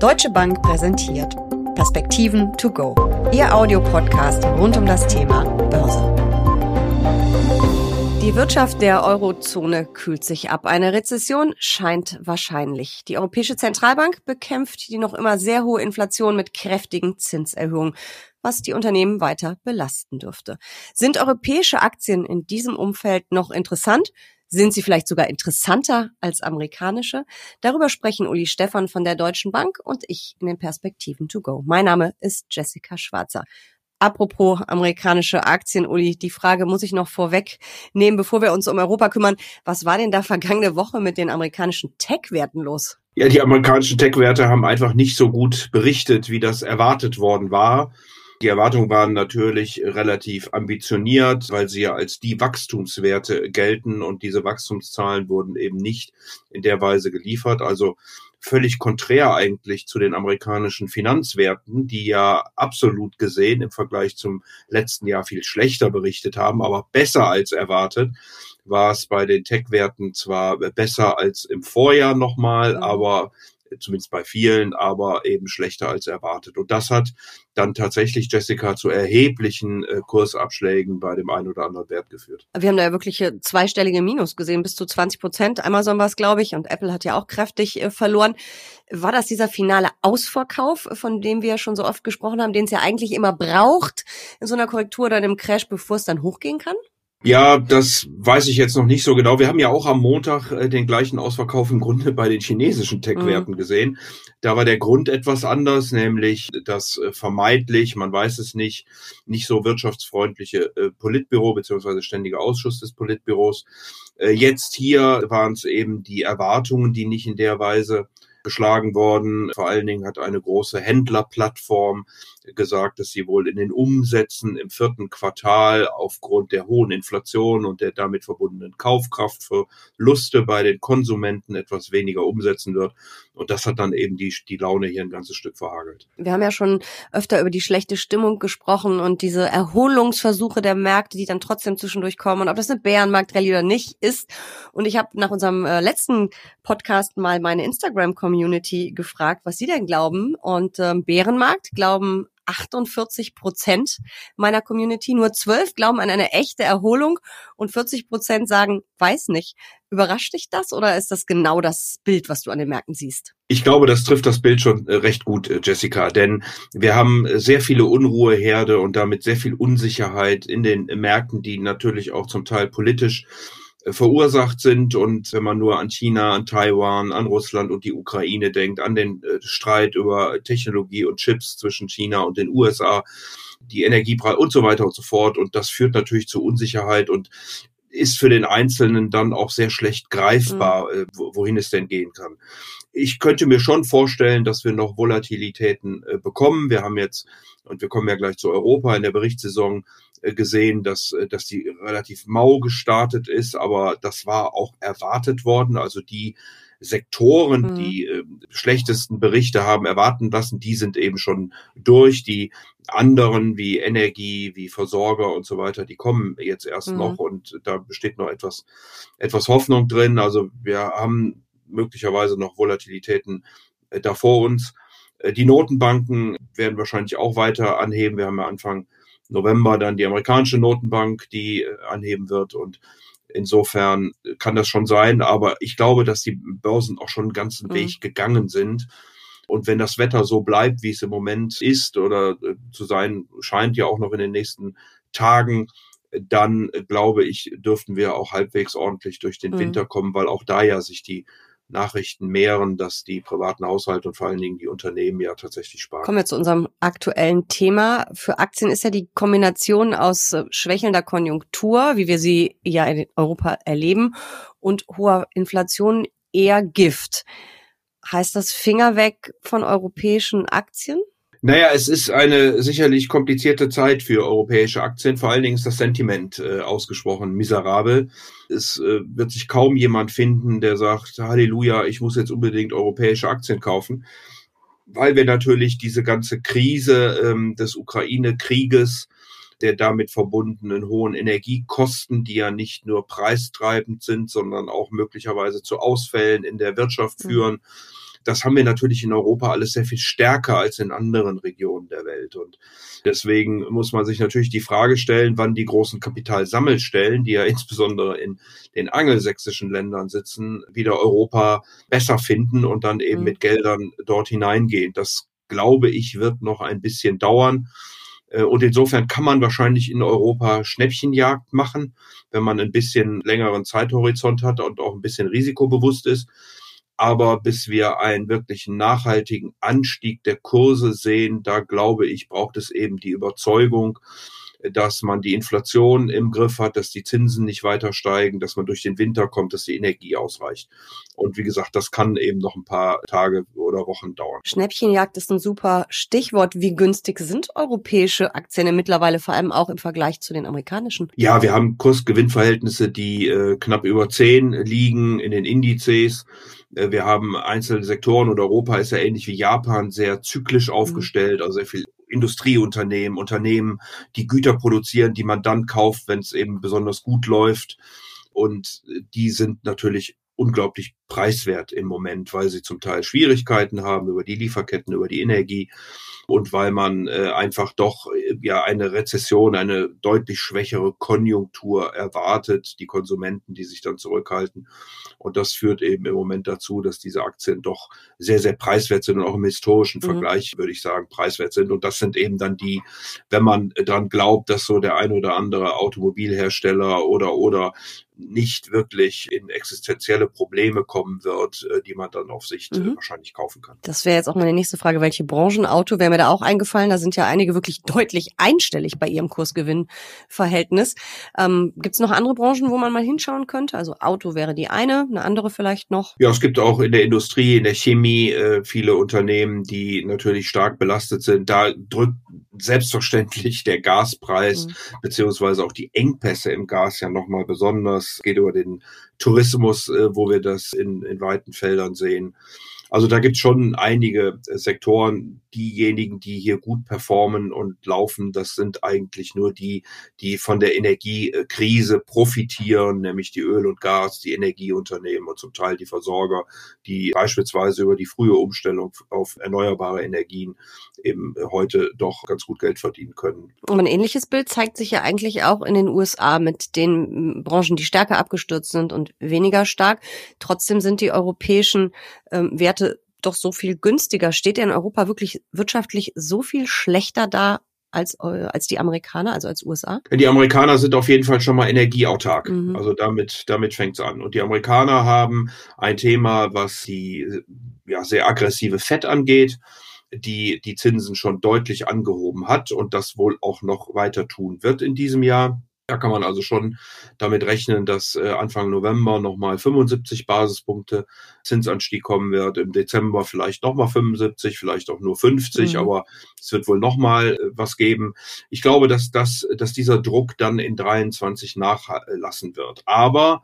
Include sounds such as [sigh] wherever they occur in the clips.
Deutsche Bank präsentiert Perspektiven to go. Ihr Audiopodcast rund um das Thema Börse. Die Wirtschaft der Eurozone kühlt sich ab. Eine Rezession scheint wahrscheinlich. Die Europäische Zentralbank bekämpft die noch immer sehr hohe Inflation mit kräftigen Zinserhöhungen, was die Unternehmen weiter belasten dürfte. Sind europäische Aktien in diesem Umfeld noch interessant? Sind sie vielleicht sogar interessanter als amerikanische? Darüber sprechen Uli Stefan von der Deutschen Bank und ich in den Perspektiven to go. Mein Name ist Jessica Schwarzer. Apropos amerikanische Aktien, Uli, die Frage muss ich noch vorweg nehmen, bevor wir uns um Europa kümmern. Was war denn da vergangene Woche mit den amerikanischen Tech-Werten los? Ja, die amerikanischen Tech-Werte haben einfach nicht so gut berichtet, wie das erwartet worden war. Die Erwartungen waren natürlich relativ ambitioniert, weil sie ja als die Wachstumswerte gelten und diese Wachstumszahlen wurden eben nicht in der Weise geliefert. Also völlig konträr eigentlich zu den amerikanischen Finanzwerten, die ja absolut gesehen im Vergleich zum letzten Jahr viel schlechter berichtet haben, aber besser als erwartet war es bei den Tech-Werten zwar besser als im Vorjahr nochmal, mhm. aber zumindest bei vielen, aber eben schlechter als erwartet. Und das hat dann tatsächlich Jessica zu erheblichen äh, Kursabschlägen bei dem einen oder anderen Wert geführt. Wir haben da ja wirklich zweistellige Minus gesehen, bis zu 20 Prozent. Amazon war es, glaube ich, und Apple hat ja auch kräftig äh, verloren. War das dieser finale Ausverkauf, von dem wir schon so oft gesprochen haben, den es ja eigentlich immer braucht in so einer Korrektur oder einem Crash, bevor es dann hochgehen kann? Ja, das weiß ich jetzt noch nicht so genau. Wir haben ja auch am Montag äh, den gleichen Ausverkauf im Grunde bei den chinesischen Tech-Werten mhm. gesehen. Da war der Grund etwas anders, nämlich das äh, vermeidlich, man weiß es nicht, nicht so wirtschaftsfreundliche äh, Politbüro beziehungsweise ständiger Ausschuss des Politbüros. Äh, jetzt hier waren es eben die Erwartungen, die nicht in der Weise geschlagen worden. Vor allen Dingen hat eine große Händlerplattform gesagt, dass sie wohl in den Umsätzen im vierten Quartal aufgrund der hohen Inflation und der damit verbundenen Kaufkraftverluste bei den Konsumenten etwas weniger umsetzen wird. Und das hat dann eben die, die Laune hier ein ganzes Stück verhagelt. Wir haben ja schon öfter über die schlechte Stimmung gesprochen und diese Erholungsversuche der Märkte, die dann trotzdem zwischendurch kommen und ob das eine Bärenmarktrallye oder nicht ist. Und ich habe nach unserem äh, letzten Podcast mal meine Instagram-Community gefragt, was sie denn glauben. Und ähm, Bärenmarkt glauben 48 Prozent meiner Community. Nur 12 glauben an eine echte Erholung und 40 Prozent sagen, weiß nicht. Überrascht dich das oder ist das genau das Bild, was du an den Märkten siehst? Ich glaube, das trifft das Bild schon äh, recht gut, äh, Jessica, denn wir haben sehr viele Unruheherde und damit sehr viel Unsicherheit in den Märkten, die natürlich auch zum Teil politisch äh, verursacht sind. Und wenn man nur an China, an Taiwan, an Russland und die Ukraine denkt, an den äh, Streit über Technologie und Chips zwischen China und den USA, die Energiepreise und so weiter und so fort. Und das führt natürlich zu Unsicherheit und ist für den Einzelnen dann auch sehr schlecht greifbar, mhm. wohin es denn gehen kann. Ich könnte mir schon vorstellen, dass wir noch Volatilitäten bekommen. Wir haben jetzt, und wir kommen ja gleich zu Europa in der Berichtssaison, äh, gesehen, dass, äh, dass die relativ mau gestartet ist, aber das war auch erwartet worden. Also die Sektoren, mhm. die äh, schlechtesten Berichte haben erwarten lassen, die sind eben schon durch. Die anderen wie Energie, wie Versorger und so weiter, die kommen jetzt erst mhm. noch und da besteht noch etwas, etwas Hoffnung drin. Also wir haben möglicherweise noch Volatilitäten äh, da vor uns. Äh, die Notenbanken werden wahrscheinlich auch weiter anheben. Wir haben ja Anfang November dann die amerikanische Notenbank, die äh, anheben wird. Und insofern kann das schon sein. Aber ich glaube, dass die Börsen auch schon einen ganzen mhm. Weg gegangen sind. Und wenn das Wetter so bleibt, wie es im Moment ist oder äh, zu sein scheint, ja auch noch in den nächsten Tagen, dann äh, glaube ich, dürften wir auch halbwegs ordentlich durch den mhm. Winter kommen, weil auch da ja sich die Nachrichten mehren, dass die privaten Haushalte und vor allen Dingen die Unternehmen ja tatsächlich sparen. Kommen wir zu unserem aktuellen Thema. Für Aktien ist ja die Kombination aus äh, schwächelnder Konjunktur, wie wir sie ja in Europa erleben, und hoher Inflation eher Gift. Heißt das Finger weg von europäischen Aktien? Naja, es ist eine sicherlich komplizierte Zeit für europäische Aktien. Vor allen Dingen ist das Sentiment äh, ausgesprochen miserabel. Es äh, wird sich kaum jemand finden, der sagt, Halleluja, ich muss jetzt unbedingt europäische Aktien kaufen, weil wir natürlich diese ganze Krise ähm, des Ukraine-Krieges, der damit verbundenen hohen Energiekosten, die ja nicht nur preistreibend sind, sondern auch möglicherweise zu Ausfällen in der Wirtschaft mhm. führen. Mhm Das haben wir natürlich in Europa alles sehr viel stärker als in anderen Regionen der Welt. Und deswegen muss man sich natürlich die Frage stellen, wann die großen Kapitalsammelstellen, die ja [laughs] insbesondere in den angelsächsischen Ländern sitzen, wieder Europa besser finden und dann eben mhm. mit Geldern dort hineingehen. Das glaube ich, wird noch ein bisschen dauern. Äh, und insofern kann man wahrscheinlich in Europa Schnäppchenjagd machen, wenn man ein bisschen längeren Zeithorizont hat und auch ein bisschen risikobewusst ist. Aber bis wir einen wirklichen nachhaltigen Anstieg der Kurse sehen, da glaube ich, braucht es eben die Überzeugung, dass man die Inflation im Griff hat, dass die Zinsen nicht weiter steigen, dass man durch den Winter kommt, dass die Energie ausreicht. Und wie gesagt, das kann eben noch ein paar Tage oder Wochen dauern. Schnäppchenjagd ist ein super Stichwort. Wie günstig sind europäische Aktien mittlerweile, vor allem auch im Vergleich zu den amerikanischen? Ja, wir haben Kursgewinnverhältnisse, die äh, knapp über zehn liegen in den Indizes. Äh, wir haben einzelne Sektoren und Europa ist ja ähnlich wie Japan sehr zyklisch mhm. aufgestellt, also sehr viel Industrieunternehmen, Unternehmen, die Güter produzieren, die man dann kauft, wenn es eben besonders gut läuft. Und die sind natürlich unglaublich preiswert im Moment, weil sie zum Teil Schwierigkeiten haben über die Lieferketten, über die Energie und weil man äh, einfach doch äh, ja eine Rezession, eine deutlich schwächere Konjunktur erwartet, die Konsumenten, die sich dann zurückhalten. Und das führt eben im Moment dazu, dass diese Aktien doch sehr, sehr preiswert sind und auch im historischen mhm. Vergleich, würde ich sagen, preiswert sind. Und das sind eben dann die, wenn man dann glaubt, dass so der ein oder andere Automobilhersteller oder oder nicht wirklich in existenzielle Probleme kommen wird, äh, die man dann auf Sicht äh, mhm. wahrscheinlich kaufen kann. Das wäre jetzt auch meine nächste Frage. Welche Branchen? Auto wäre mir da auch eingefallen. Da sind ja einige wirklich deutlich einstellig bei ihrem Kursgewinnverhältnis. Ähm, gibt es noch andere Branchen, wo man mal hinschauen könnte? Also Auto wäre die eine, eine andere vielleicht noch? Ja, es gibt auch in der Industrie, in der Chemie äh, viele Unternehmen, die natürlich stark belastet sind. Da drückt selbstverständlich der Gaspreis mhm. beziehungsweise auch die Engpässe im Gas ja nochmal besonders. Es geht über den Tourismus, äh, wo wir das in, in weiten Feldern sehen. Also da gibt es schon einige äh, Sektoren, diejenigen, die hier gut performen und laufen, das sind eigentlich nur die, die von der Energiekrise profitieren, nämlich die Öl und Gas, die Energieunternehmen und zum Teil die Versorger, die beispielsweise über die frühe Umstellung auf erneuerbare Energien eben heute doch ganz gut Geld verdienen können. Und ein ähnliches Bild zeigt sich ja eigentlich auch in den USA mit den Branchen, die stärker abgestürzt sind und weniger stark. Trotzdem sind die europäischen ähm, Werte doch so viel günstiger. Steht er in Europa wirklich wirtschaftlich so viel schlechter da als, äh, als die Amerikaner, also als USA? Die Amerikaner sind auf jeden Fall schon mal energieautark. Mhm. Also damit, damit fängt's an. Und die Amerikaner haben ein Thema, was die ja, sehr aggressive Fett angeht die die Zinsen schon deutlich angehoben hat und das wohl auch noch weiter tun wird in diesem Jahr. Da kann man also schon damit rechnen, dass äh, Anfang November nochmal 75 Basispunkte Zinsanstieg kommen wird. Im Dezember vielleicht nochmal 75, vielleicht auch nur 50, mhm. aber es wird wohl nochmal äh, was geben. Ich glaube, dass, das, dass dieser Druck dann in 23 nachlassen wird. Aber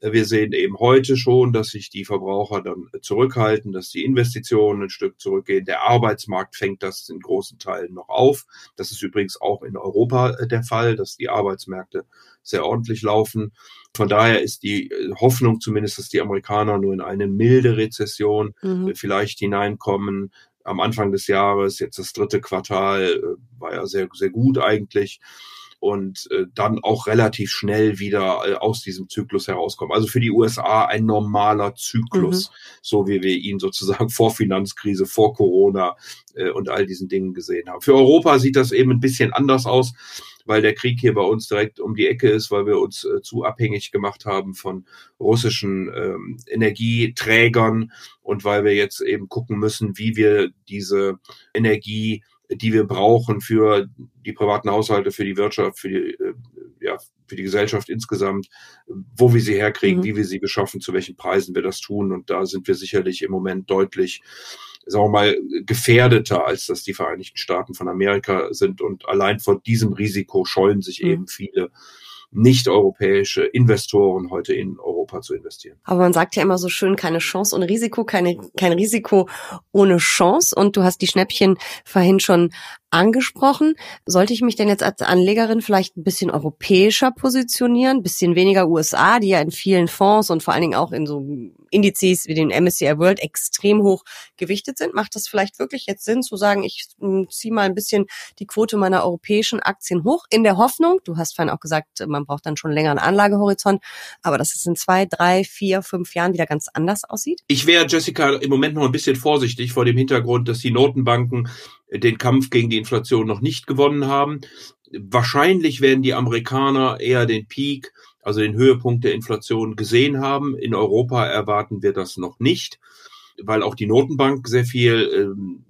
wir sehen eben heute schon, dass sich die Verbraucher dann zurückhalten, dass die Investitionen ein Stück zurückgehen. Der Arbeitsmarkt fängt das in großen Teilen noch auf. Das ist übrigens auch in Europa äh, der Fall, dass die Arbeitsmärkte sehr ordentlich laufen. Von daher ist die äh, Hoffnung zumindest, dass die Amerikaner nur in eine milde Rezession mhm. Äh, vielleicht hineinkommen. Am Anfang des Jahres, jetzt das dritte Quartal, war ja sehr, sehr gut eigentlich und äh, dann auch relativ schnell wieder äh, aus diesem Zyklus herauskommen. Also für die USA ein normaler Zyklus, mhm. so wie wir ihn sozusagen [laughs] vor Finanzkrise, vor Corona äh, und all diesen Dingen gesehen haben. Für Europa sieht das eben ein bisschen anders aus weil der Krieg hier bei uns direkt um die Ecke ist, weil wir uns äh, zu abhängig gemacht haben von russischen ähm, Energieträgern und weil wir jetzt eben gucken müssen, wie wir diese Energie die wir brauchen für die privaten Haushalte, für die Wirtschaft, für die, äh, ja, für die Gesellschaft insgesamt, wo wir sie herkriegen, mhm. wie wir sie beschaffen, zu welchen Preisen wir das tun. Und da sind wir sicherlich im Moment deutlich, sagen wir mal, gefährdeter, als dass die Vereinigten Staaten von Amerika sind. Und allein vor diesem Risiko scheuen sich mhm. eben viele nicht-europäische Investoren heute in Europa zu investieren. Aber man sagt ja immer so schön, keine Chance ohne Risiko, keine, kein Risiko ohne Chance. Und du hast die Schnäppchen vorhin schon angesprochen. Sollte ich mich denn jetzt als Anlegerin vielleicht ein bisschen europäischer positionieren, bisschen weniger USA, die ja in vielen Fonds und vor allen Dingen auch in so Indizes wie den MSCI World extrem hoch gewichtet sind? Macht das vielleicht wirklich jetzt Sinn zu sagen, ich hm, ziehe mal ein bisschen die Quote meiner europäischen Aktien hoch in der Hoffnung, du hast vorhin auch gesagt, man braucht dann schon länger einen Anlagehorizont, aber dass es in zwei, drei, vier, fünf Jahren wieder ganz anders aussieht? Ich wäre, Jessica, im Moment noch ein bisschen vorsichtig vor dem Hintergrund, dass die Notenbanken den Kampf gegen die Inflation noch nicht gewonnen haben. Wahrscheinlich werden die Amerikaner eher den Peak, also den Höhepunkt der Inflation gesehen haben. In Europa erwarten wir das noch nicht, weil auch die Notenbank sehr viel ähm,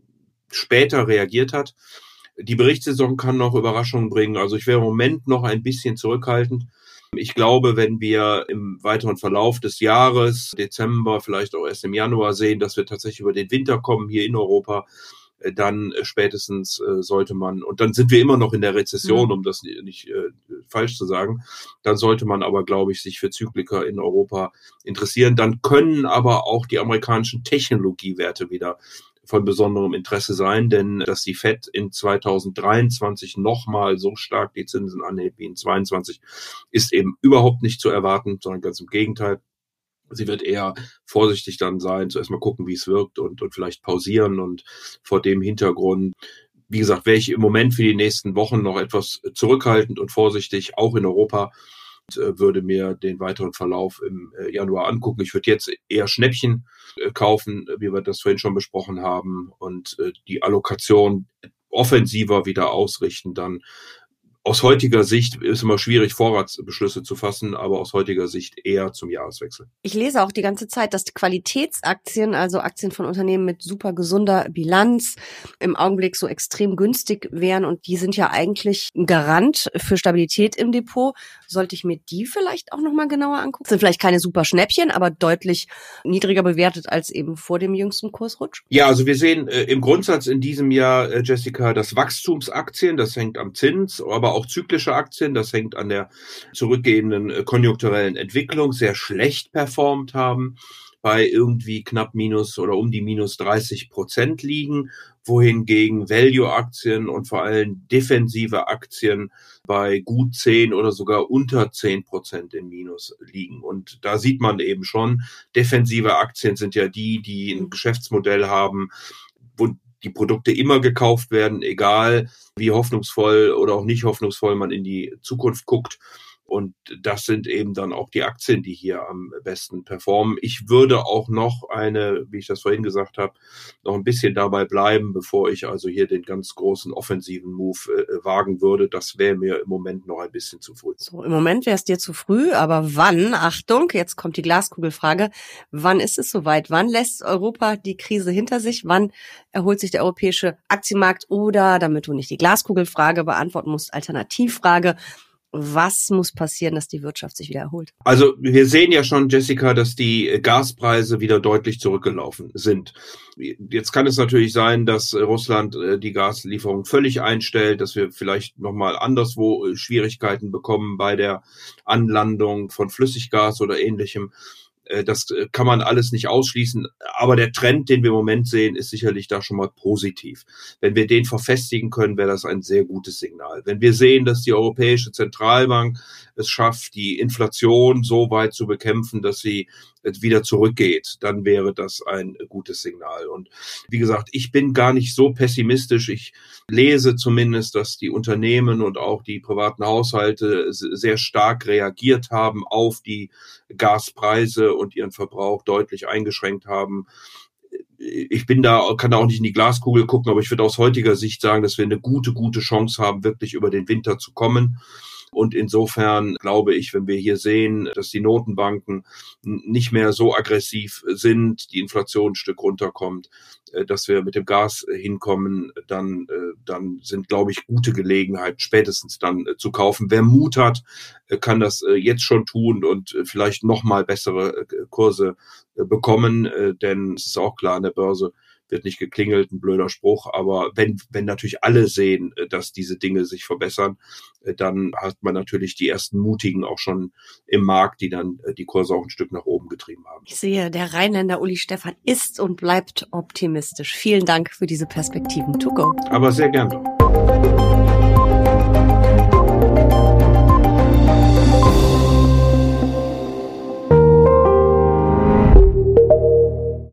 später reagiert hat. Die Berichtssaison kann noch Überraschungen bringen. Also ich wäre im Moment noch ein bisschen zurückhaltend. Ich glaube, wenn wir im weiteren Verlauf des Jahres, Dezember, vielleicht auch erst im Januar sehen, dass wir tatsächlich über den Winter kommen hier in Europa, dann äh, spätestens äh, sollte man, und dann sind wir immer noch in der Rezession, mhm. um das nicht äh, falsch zu sagen, dann sollte man aber, glaube ich, sich für Zykliker in Europa interessieren. Dann können aber auch die amerikanischen Technologiewerte wieder von besonderem Interesse sein, denn dass die Fed in 2023 nochmal so stark die Zinsen anhebt wie in 22 ist eben überhaupt nicht zu erwarten, sondern ganz im Gegenteil. Sie wird eher vorsichtig dann sein, zuerst mal gucken, wie es wirkt und, und vielleicht pausieren. Und vor dem Hintergrund, wie gesagt, wäre ich im Moment für die nächsten Wochen noch etwas zurückhaltend und vorsichtig, auch in Europa, äh, würde mir den weiteren Verlauf im äh, Januar angucken. Ich würde jetzt eher Schnäppchen äh, kaufen, wie wir das vorhin schon besprochen haben, und die Allokation offensiver wieder ausrichten, dann aus heutiger Sicht ist immer schwierig, Vorratsbeschlüsse zu fassen, aber aus heutiger Sicht eher zum Jahreswechsel. Ich lese auch die ganze Zeit, dass Qualitätsaktien, also Aktien von Unternehmen mit super gesunder Bilanz, im Augenblick so extrem günstig wären und die sind ja eigentlich ein Garant für Stabilität im Depot. Sollte ich mir die vielleicht auch nochmal genauer angucken? Sind vielleicht keine super Schnäppchen, aber deutlich niedriger bewertet als eben vor dem jüngsten Kursrutsch? Ja, also wir sehen äh, im Grundsatz in diesem Jahr, äh, Jessica, das Wachstumsaktien, das hängt am Zins, aber auch zyklische Aktien, das hängt an der zurückgehenden äh, konjunkturellen Entwicklung, sehr schlecht performt haben bei irgendwie knapp minus oder um die minus 30 Prozent liegen, wohingegen Value-Aktien und vor allem defensive Aktien bei gut 10 oder sogar unter 10 Prozent im Minus liegen. Und da sieht man eben schon, defensive Aktien sind ja die, die ein Geschäftsmodell haben, wo die Produkte immer gekauft werden, egal wie hoffnungsvoll oder auch nicht hoffnungsvoll man in die Zukunft guckt. Und das sind eben dann auch die Aktien, die hier am besten performen. Ich würde auch noch eine, wie ich das vorhin gesagt habe, noch ein bisschen dabei bleiben, bevor ich also hier den ganz großen offensiven Move äh, wagen würde. Das wäre mir im Moment noch ein bisschen zu früh. So, im Moment wäre es dir zu früh, aber wann, Achtung, jetzt kommt die Glaskugelfrage, wann ist es soweit? Wann lässt Europa die Krise hinter sich? Wann erholt sich der europäische Aktienmarkt? Oder, damit du nicht die Glaskugelfrage beantworten musst, Alternativfrage, was muss passieren, dass die Wirtschaft sich wieder erholt? Also wir sehen ja schon, Jessica, dass die Gaspreise wieder deutlich zurückgelaufen sind. Jetzt kann es natürlich sein, dass Russland äh, die Gaslieferung völlig einstellt, dass wir vielleicht nochmal anderswo äh, Schwierigkeiten bekommen bei der Anlandung von Flüssiggas oder ähnlichem. Äh, das äh, kann man alles nicht ausschließen. Aber der Trend, den wir im Moment sehen, ist sicherlich da schon mal positiv. Wenn wir den verfestigen können, wäre das ein sehr gutes Signal. Wenn wir sehen, dass die Europäische Zentralbank es schafft, die Inflation so weit zu bekämpfen, dass sie wieder zurückgeht, dann wäre das ein gutes Signal. Und wie gesagt, ich bin gar nicht so pessimistisch. Ich lese zumindest, dass die Unternehmen und auch die privaten Haushalte sehr stark reagiert haben auf die Gaspreise und ihren Verbrauch deutlich eingeschränkt haben ich bin da, kann da auch nicht in die Glaskugel gucken, aber ich würde aus heutiger Sicht sagen, dass wir eine gute, gute Chance haben, wirklich über den Winter zu kommen. Und insofern glaube ich, wenn wir hier sehen, dass die Notenbanken nicht mehr so aggressiv sind, die Inflation ein Stück runterkommt, äh, dass wir mit dem Gas hinkommen, dann, äh, dann sind, glaube ich, gute Gelegenheit, spätestens dann äh, zu kaufen. Wer Mut hat, kann das jetzt schon tun und vielleicht noch mal bessere Kurse bekommen, denn es ist auch klar an der Börse, wird nicht geklingelt, ein blöder Spruch, aber wenn, wenn natürlich alle sehen, äh, dass diese Dinge sich verbessern, äh, dann hat man natürlich die ersten Mutigen auch schon im Markt, die dann äh, die Kurse auch ein Stück nach oben getrieben haben. Ich sehe, der Rheinländer Uli Stefan ist und bleibt optimistisch. Vielen Dank für diese Perspektiven to go. Aber sehr gern doch. Tschüss.